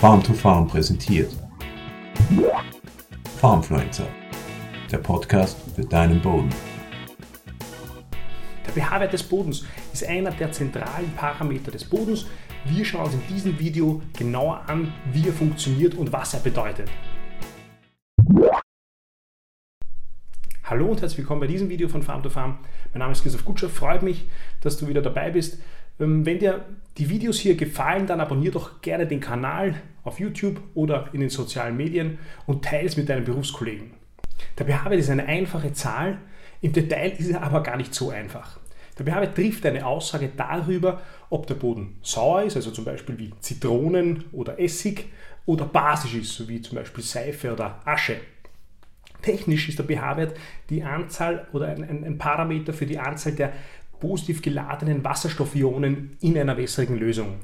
Farm to Farm präsentiert. Farmfluencer, der Podcast für deinen Boden. Der pH-Wert des Bodens ist einer der zentralen Parameter des Bodens. Wir schauen uns in diesem Video genauer an, wie er funktioniert und was er bedeutet. Hallo und herzlich willkommen bei diesem Video von Farm to Farm. Mein Name ist Christoph Gutscher, freut mich, dass du wieder dabei bist. Ähm, wenn dir die Videos hier gefallen, dann abonniere doch gerne den Kanal auf YouTube oder in den sozialen Medien und teile es mit deinen Berufskollegen. Der pH-Wert ist eine einfache Zahl, im Detail ist er aber gar nicht so einfach. Der pH-Wert trifft eine Aussage darüber, ob der Boden sauer ist, also zum Beispiel wie Zitronen oder Essig, oder basisch ist, so wie zum Beispiel Seife oder Asche. Technisch ist der pH-Wert die Anzahl oder ein, ein, Parameter für die Anzahl der positiv geladenen Wasserstoffionen in einer wässrigen Lösung.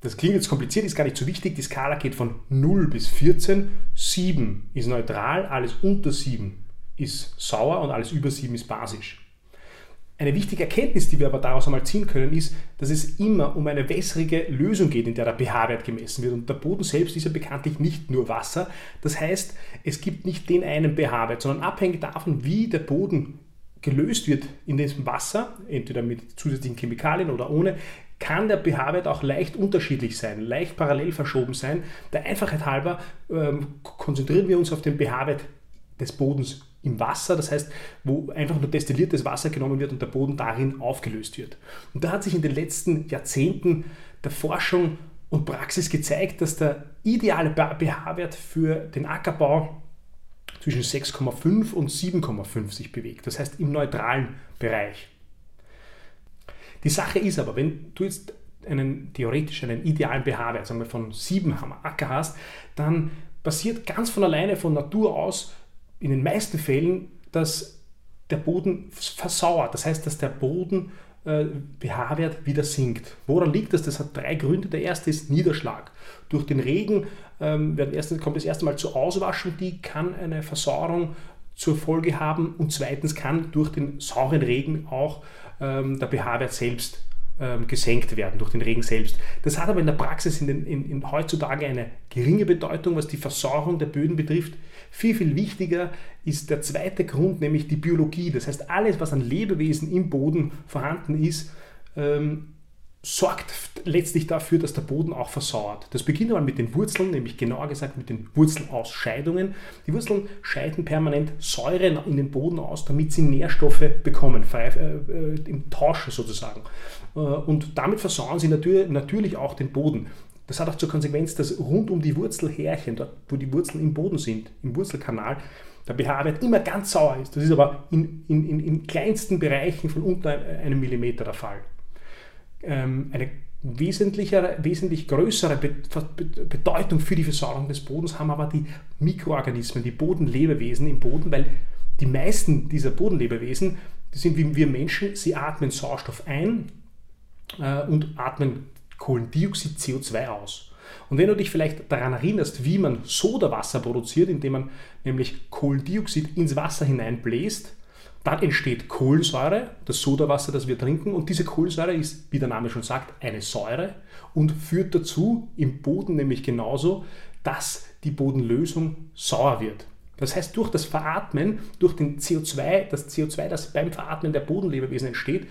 Das klingt jetzt kompliziert, ist gar nicht so wichtig. Die Skala geht von 0 bis 14. 7 ist neutral, alles unter 7 ist sauer und alles über 7 ist basisch. Eine wichtige Erkenntnis, die wir aber daraus einmal ziehen können, ist, dass es immer um eine wässrige Lösung geht, in der der pH-Wert gemessen wird. Und der Boden selbst ist ja bekanntlich nicht nur Wasser. Das heißt, es gibt nicht den einen pH-Wert, sondern abhängig davon, wie der Boden gelöst wird in diesem Wasser, entweder mit zusätzlichen Chemikalien oder ohne, kann der pH-Wert auch leicht unterschiedlich sein, leicht parallel verschoben sein. Der Einfachheit halber ähm, konzentrieren wir uns auf den pH-Wert des Bodens im Wasser, das heißt, wo einfach nur destilliertes Wasser genommen wird und der Boden darin aufgelöst wird. Und da hat sich in den letzten Jahrzehnten der Forschung und Praxis gezeigt, dass der ideale pH-Wert für den Ackerbau zwischen 6,5 und 7,5 sich bewegt, das heißt im neutralen Bereich. Die Sache ist aber, wenn du jetzt einen theoretisch einen idealen pH-Wert von 7 am Acker hast, dann passiert ganz von alleine von Natur aus in den meisten Fällen, dass der Boden versauert. Das heißt, dass der Boden pH-Wert wieder sinkt. Woran liegt das? Das hat drei Gründe. Der erste ist Niederschlag. Durch den Regen ähm, erst, kommt das erste Mal zur Auswaschung, die kann eine Versauerung zur Folge haben und zweitens kann durch den sauren Regen auch ähm, der pH-Wert selbst ähm, gesenkt werden durch den Regen selbst. Das hat aber in der Praxis in den, in, in heutzutage eine geringe Bedeutung, was die Versorgung der Böden betrifft. Viel, viel wichtiger ist der zweite Grund, nämlich die Biologie. Das heißt, alles, was an Lebewesen im Boden vorhanden ist, ähm, sorgt letztlich dafür, dass der Boden auch versauert. Das beginnt aber mit den Wurzeln, nämlich genauer gesagt mit den Wurzelausscheidungen. Die Wurzeln scheiden permanent Säuren in den Boden aus, damit sie Nährstoffe bekommen, äh, äh im Tausch sozusagen. Äh, und damit versauern sie natürlich, auch den Boden. Das hat auch zur Konsequenz, dass rund um die Wurzelhärchen, dort wo die Wurzeln im Boden sind, im Wurzelkanal, der pH-Wert immer ganz sauer ist. Das ist aber in, in, in, in kleinsten Bereichen von unter einem Millimeter der Fall ähm, eine wesentlich größere Bedeutung für die Versorgung des Bodens haben aber die Mikroorganismen, die Bodenlebewesen im Boden, weil die meisten dieser Bodenlebewesen, die sind wie wir Menschen, sie atmen Sauerstoff ein äh, und atmen Kohlendioxid, CO2 aus. Und wenn du dich vielleicht daran erinnerst, wie man Sodawasser produziert, indem man nämlich Kohlendioxid ins Wasser hineinbläst, dann entsteht Kohlensäure, das Sodawasser, das wir trinken. Und diese Kohlensäure ist, wie der Name schon sagt, eine Säure und führt dazu, im Boden nämlich genauso, dass die Bodenlösung sauer wird. Das heißt, durch das Veratmen, durch den CO2, das CO2, das beim Veratmen der Bodenlebewesen entsteht,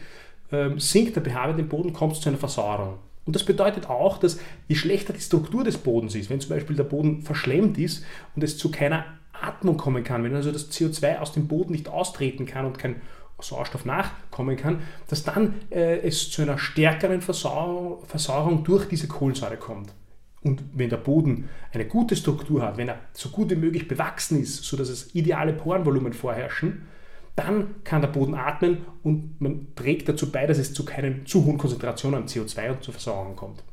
ähm, sinkt der pH-Wert im Boden, kommt es zu einer Versauerung. Und das bedeutet auch, dass je schlechter die Struktur des Bodens ist, wenn zum Beispiel der Boden verschlemmt ist und es zu keiner Atmung kommen kann, wenn also das CO2 aus dem Boden nicht austreten kann und kein Sauerstoff nachkommen kann, dass dann äh, es zu einer stärkeren Versauerung, Versauerung durch diese Kohlensäure kommt. Und wenn der Boden eine gute Struktur hat, wenn er so gut wie möglich bewachsen ist, sodass es ideale Porenvolumen vorherrschen, dann kann der Boden atmen und man trägt dazu bei, dass es zu keinen zu hohen Konzentrationen an CO2 und zur Versauerung kommt.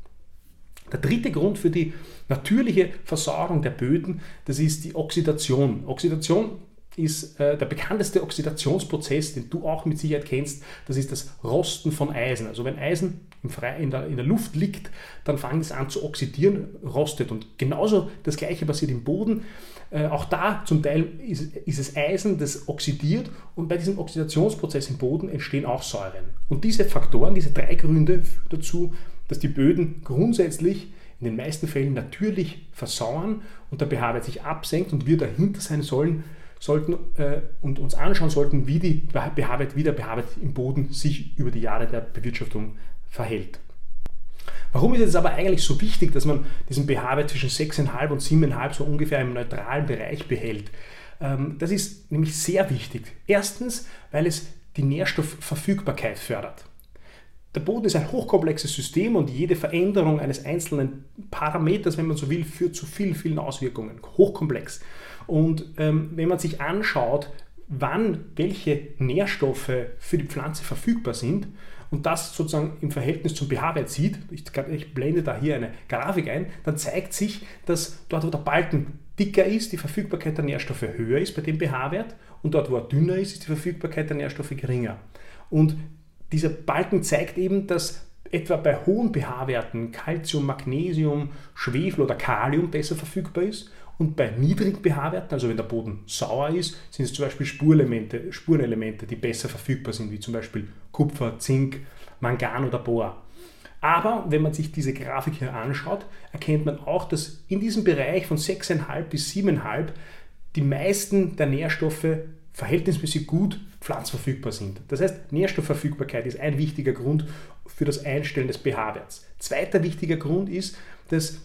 Der dritte Grund für die natürliche Versorgung der Böden, das ist die Oxidation. Oxidation ist äh, der bekannteste Oxidationsprozess, den du auch mit Sicherheit kennst, das ist das Rosten von Eisen. Also wenn Eisen in der, in der Luft liegt, dann fängt es an zu oxidieren, rostet. Und genauso das gleiche passiert im Boden. Äh, auch da zum Teil ist, ist es Eisen, das oxidiert und bei diesem Oxidationsprozess im Boden entstehen auch Säuren. Und diese Faktoren, diese drei Gründe dazu, dass die Böden grundsätzlich in den meisten Fällen natürlich versauern und der pH-Wert sich absenkt und wir dahinter sein sollen, sollten äh, und uns anschauen sollten, wie die pH-Wert, wie der pH-Wert im Boden sich über die Jahre der Bewirtschaftung verhält. Warum ist es aber eigentlich so wichtig, dass man diesen pH-Wert zwischen 6,5 und 7,5 so ungefähr im neutralen Bereich behält? Ähm, das ist nämlich sehr wichtig. Erstens, weil es die Nährstoffverfügbarkeit fördert. Der Boden ist ein hochkomplexes System und jede Veränderung eines einzelnen Parameters, wenn man so will, führt zu vielen, vielen Auswirkungen. Hochkomplex. Und ähm, wenn man sich anschaut, wann welche Nährstoffe für die Pflanze verfügbar sind und das sozusagen im Verhältnis zum pH-Wert sieht, ich, ich, blende da hier eine Grafik ein, dann zeigt sich, dass dort, wo der Balken dicker ist, die Verfügbarkeit der Nährstoffe höher ist bei dem pH-Wert und dort, wo er dünner ist, ist die Verfügbarkeit der Nährstoffe geringer. Und dieser Balken zeigt eben, dass etwa bei hohen pH-Werten Calcium, Magnesium, Schwefel oder Kalium besser verfügbar ist. Und bei niedrigen pH-Werten, also wenn der Boden sauer ist, sind es zum Beispiel Spurelemente, Spurenelemente, die besser verfügbar sind, wie zum Beispiel Kupfer, Zink, Mangan oder Bohr. Aber wenn man sich diese Grafik hier anschaut, erkennt man auch, dass in diesem Bereich von 6,5 bis 7,5 die meisten der Nährstoffe verhältnismäßig gut pflanzverfügbar sind. Das heißt, Nährstoffverfügbarkeit ist ein wichtiger Grund für das Einstellen des pH-Werts. Zweiter wichtiger Grund ist, dass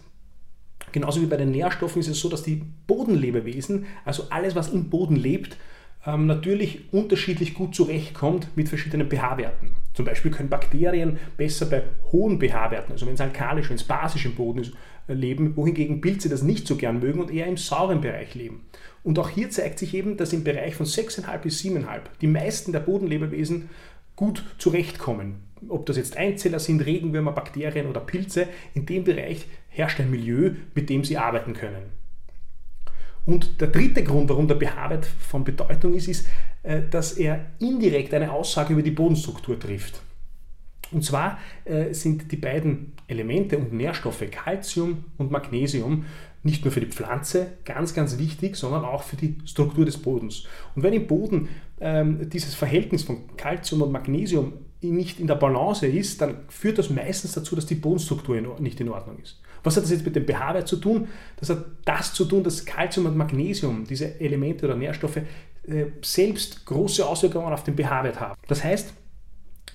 genauso wie bei den Nährstoffen ist es so, dass die Bodenlebewesen, also alles, was im Boden lebt, ähm, natürlich unterschiedlich gut zurechtkommt mit verschiedenen pH-Werten. Zum Beispiel können Bakterien besser bei hohen pH-Werten, also wenn es alkalisch, wenn es basisch im Boden ist, äh, leben, wohingegen Pilze das nicht so gern mögen und eher im sauren Bereich leben. Und auch hier zeigt sich eben, dass im Bereich von 6,5 bis 7,5 die meisten der Bodenlebewesen gut zurechtkommen. Ob das jetzt Einzeller sind, Regenwürmer, Bakterien oder Pilze, in dem Bereich herrscht ein Milieu, mit dem sie arbeiten können. Und der dritte Grund, warum der pH-Wert von Bedeutung ist, ist, dass er indirekt eine Aussage über die Bodenstruktur trifft. Und zwar äh, sind die beiden Elemente und Nährstoffe Calcium und Magnesium nicht nur für die Pflanze ganz, ganz wichtig, sondern auch für die Struktur des Bodens. Und wenn im Boden ähm, dieses Verhältnis von Calcium und Magnesium nicht in der Balance ist, dann führt das meistens dazu, dass die Bodenstruktur nicht in Ordnung ist. Was hat das jetzt mit dem pH-Wert zu tun? Das hat das zu tun, dass Calcium und Magnesium, diese Elemente oder Nährstoffe, äh, selbst große Auswirkungen auf den pH-Wert haben. Das heißt,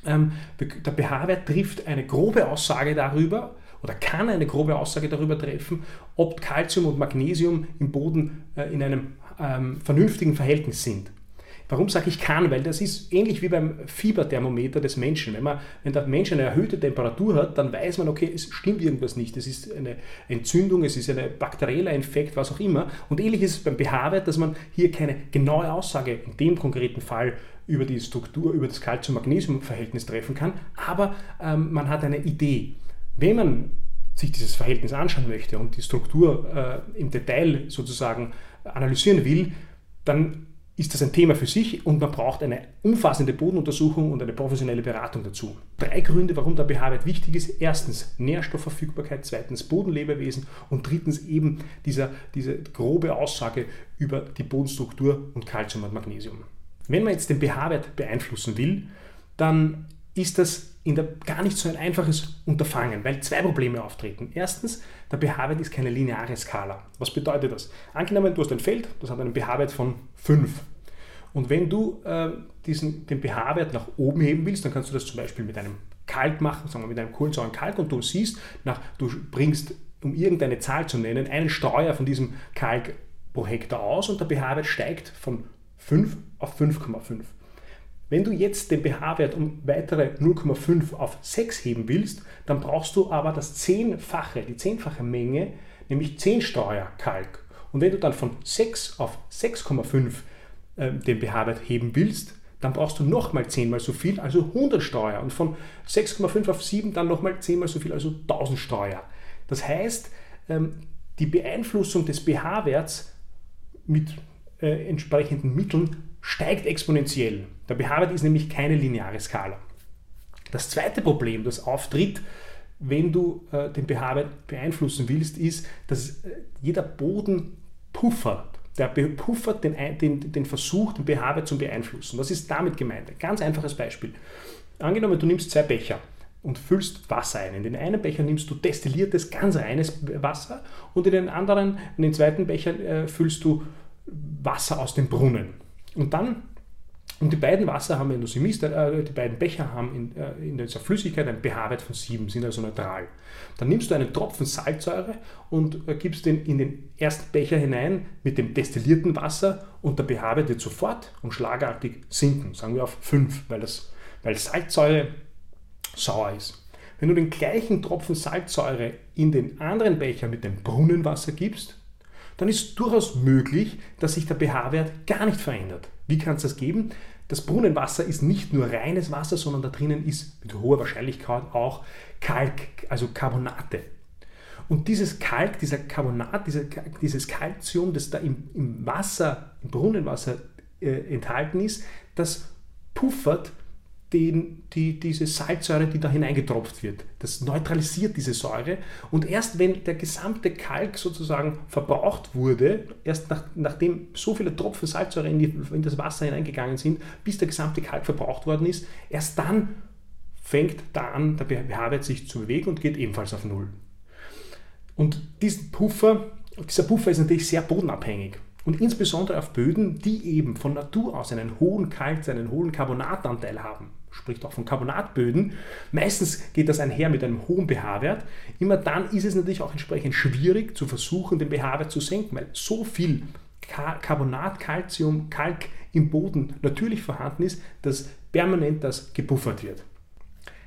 ähm, der pH-Wert trifft eine grobe Aussage darüber oder kann eine grobe Aussage darüber treffen, ob Calcium und Magnesium im Boden äh, in einem ähm, vernünftigen Verhältnis sind. Warum sage ich kann? Weil das ist ähnlich wie beim Fieberthermometer des Menschen. Wenn, man, wenn der Mensch eine erhöhte Temperatur hat, dann weiß man, okay, es stimmt irgendwas nicht. Es ist eine Entzündung, es ist ein bakterieller Infekt, was auch immer. Und ähnlich ist es beim pH-Wert, dass man hier keine genaue Aussage in dem konkreten Fall über die Struktur, über das Calcium-Magnesium-Verhältnis treffen kann, aber ähm, man hat eine Idee. Wenn man sich dieses Verhältnis anschauen möchte und die Struktur äh, im Detail sozusagen analysieren will, dann ist das ein Thema für sich und man braucht eine umfassende Bodenuntersuchung und eine professionelle Beratung dazu. Drei Gründe, warum der pH-Wert wichtig ist. Erstens Nährstoffverfügbarkeit, zweitens Bodenlebewesen und drittens eben dieser, diese grobe Aussage über die Bodenstruktur und Kalzium und Magnesium. Wenn man jetzt den pH-Wert beeinflussen will, dann ist das in der, gar nicht so ein einfaches Unterfangen, weil zwei Probleme auftreten. Erstens, der pH-Wert ist keine lineare Skala. Was bedeutet das? Angenommen, du hast ein Feld, das hat einen pH-Wert von 5. Und wenn du äh, diesen, den pH-Wert nach oben heben willst, dann kannst du das zum Beispiel mit einem Kalk machen, sagen wir mit einem kohlensauren Kalk und du siehst, nach, du bringst, um irgendeine Zahl zu nennen, einen Streuer von diesem Kalk pro Hektar aus und der pH-Wert steigt von 5 auf 5,5. Wenn du jetzt den pH-Wert um weitere 0,5 auf 6 heben willst, dann brauchst du aber das zehnfache, die zehnfache Menge, nämlich 10 Steuer Kalk. Und wenn du dann von 6 auf 6,5 äh, den pH-Wert heben willst, dann brauchst du nochmal 10 mal so viel, also 100 Steuer. Und von 6,5 auf 7 dann nochmal 10 mal so viel, also 1000 Steuer. Das heißt, ähm, die Beeinflussung des pH-Werts mit äh, entsprechenden Mitteln steigt exponentiell. Der pH-Wert ist nämlich keine lineare Skala. Das zweite Problem, das auftritt, wenn du äh, den pH-Wert beeinflussen willst, ist, dass äh, jeder Boden puffert. Der puffert den, den, den Versuch, den pH-Wert zu beeinflussen. Was ist damit gemeint? Ein ganz einfaches Beispiel. Angenommen, du nimmst zwei Becher. und füllst Wasser ein. In den einen Becher nimmst du destilliertes, ganz reines Wasser und in den anderen, in den zweiten Becher äh, füllst du Wasser aus dem Brunnen. Und dann und die beiden Wasser haben, misst, äh, die beiden Becher haben in, äh, in dieser Flüssigkeit einen pH-Wert von 7, sind also neutral. Dann nimmst du einen Tropfen Salzsäure und äh, gibst den in den ersten Becher hinein mit dem destillierten Wasser und der pH-Wert wird sofort und schlagartig sinken, sagen wir auf 5, weil, das, weil Salzsäure sauer ist. Wenn du den gleichen Tropfen Salzsäure in den anderen Becher mit dem Brunnenwasser gibst, dann ist durchaus möglich, dass sich der pH-Wert gar nicht verändert. Wie kann es das geben? Das Brunnenwasser ist nicht nur reines Wasser, sondern da drinnen ist mit hoher Wahrscheinlichkeit auch Kalk, also Carbonate. Und dieses Kalk, dieser Carbonat, dieser, dieses Calcium, das da im, im Wasser, im Brunnenwasser äh, enthalten ist, das puffert den, die, diese Salzsäure, die da hineingetropft wird. Das neutralisiert diese Säure und erst wenn der gesamte Kalk sozusagen verbraucht wurde, erst nach, nachdem so viele Tropfen Salzsäure in, die, in das Wasser hineingegangen sind, bis der gesamte Kalk verbraucht worden ist, erst dann fängt da an, der pH-Wert sich zu bewegen und geht ebenfalls auf Null. Und diesen Puffer, dieser Puffer ist natürlich sehr bodenabhängig. Und insbesondere auf Böden, die eben von Natur aus einen hohen Kalk, einen hohen Carbonatanteil haben spricht auch von Carbonatböden. Meistens geht das einher mit einem hohen pH-Wert. Immer dann ist es natürlich auch entsprechend schwierig zu versuchen, den pH-Wert zu senken, weil so viel Carbonat, Calcium, Kalk im Boden natürlich vorhanden ist, dass permanent das gebuffert wird.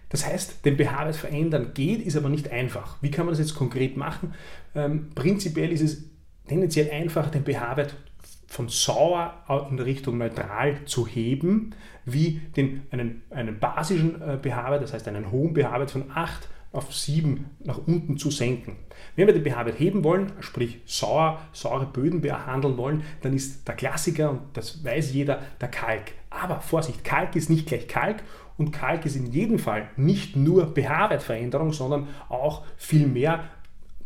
Das heißt, den pH-Wert verändern geht, ist aber nicht einfach. Wie kann man das jetzt konkret machen? Ähm, prinzipiell ist es tendenziell einfach, den pH-Wert von sauer in Richtung neutral zu heben, wie den, einen, einen basischen äh, pH-Wert, das heißt einen hohen pH-Wert von 8 auf 7 nach unten zu senken. Wenn wir den pH-Wert heben wollen, sprich sauer, saure Böden behandeln wollen, dann ist der Klassiker, und das weiß jeder, der Kalk. Aber Vorsicht, Kalk ist nicht gleich Kalk und Kalk ist in jedem Fall nicht nur pH-Wertveränderung, sondern auch viel mehr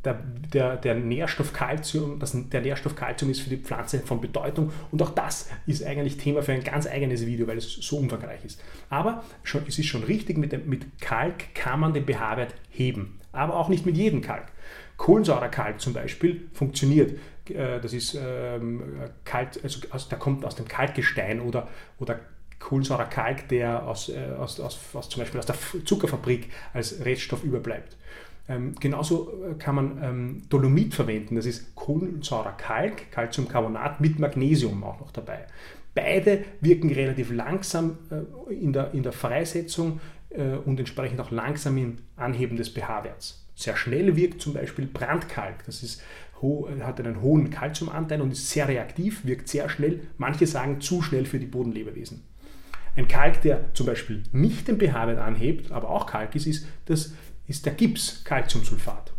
der, der, der, Nährstoff Calcium, das, der Nährstoff Calcium ist für die Pflanze von Bedeutung und auch das ist eigentlich Thema für ein ganz eigenes Video, weil es so umfangreich ist. Aber schon, es ist schon richtig, mit, dem, mit Kalk kann man den pH-Wert heben, aber auch nicht mit jedem Kalk. Kohlensäurekalk zum Beispiel funktioniert. Äh, das ist ähm, Kalk, also aus, der kommt aus dem Kalkgestein oder, oder Kohlensäurekalk, der aus, äh, aus, aus, aus, zum Beispiel aus der Zuckerfabrik als Reststoff überbleibt. Ähm, genauso äh, kann man ähm, Dolomit verwenden, das ist Kohlensäurekalk, Calciumcarbonat mit Magnesium auch noch dabei. Beide wirken relativ langsam äh, in, der, in der Freisetzung äh, und entsprechend auch langsam im Anheben des pH-Werts. Sehr schnell wirkt zum Beispiel Brandkalk, das ist, hat einen hohen Calciumanteil und ist sehr reaktiv, wirkt sehr schnell, manche sagen zu schnell für die Bodenlebewesen. Ein Kalk, der zum Beispiel nicht den pH-Wert anhebt, aber auch Kalk ist, ist das ist der Gips Calciumsulfat.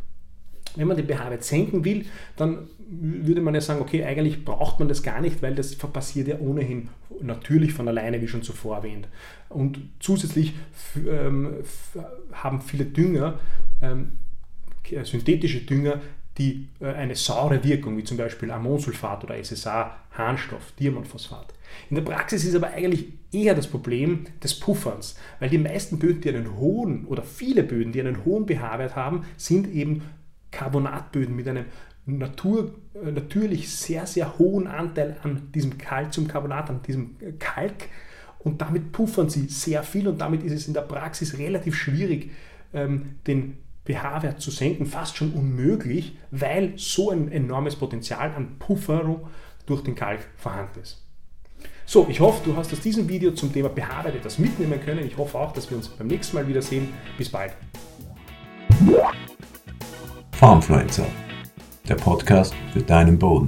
Wenn man den pH-Wert senken will, dann würde man ja sagen, okay, eigentlich braucht man das gar nicht, weil das passiert ja ohnehin natürlich von alleine, wie schon zuvor erwähnt. Und zusätzlich ähm, haben viele Dünger, ähm, synthetische Dünger, die äh, eine saure Wirkung, wie zum Beispiel Ammonsulfat oder SSA, Harnstoff, Diamantphosphat. In der Praxis ist aber eigentlich eher das Problem des Pufferns, weil die meisten Böden, die einen hohen oder viele Böden, die einen hohen pH-Wert haben, sind eben Carbonatböden mit einem Natur, äh, natürlich sehr, sehr hohen Anteil an diesem Calciumcarbonat, an diesem Kalk und damit puffern sie sehr viel und damit ist es in der Praxis relativ schwierig, ähm, den pH-Wert zu senken, fast schon unmöglich, weil so ein enormes Potenzial an Pufferung durch den Kalk vorhanden ist. So, ich hoffe, du hast aus diesem Video zum Thema pH-Wert etwas mitnehmen können. Ich hoffe auch, dass wir uns beim nächsten Mal wiedersehen. Bis bald. Farmfluencer, der Podcast für deinen Boden.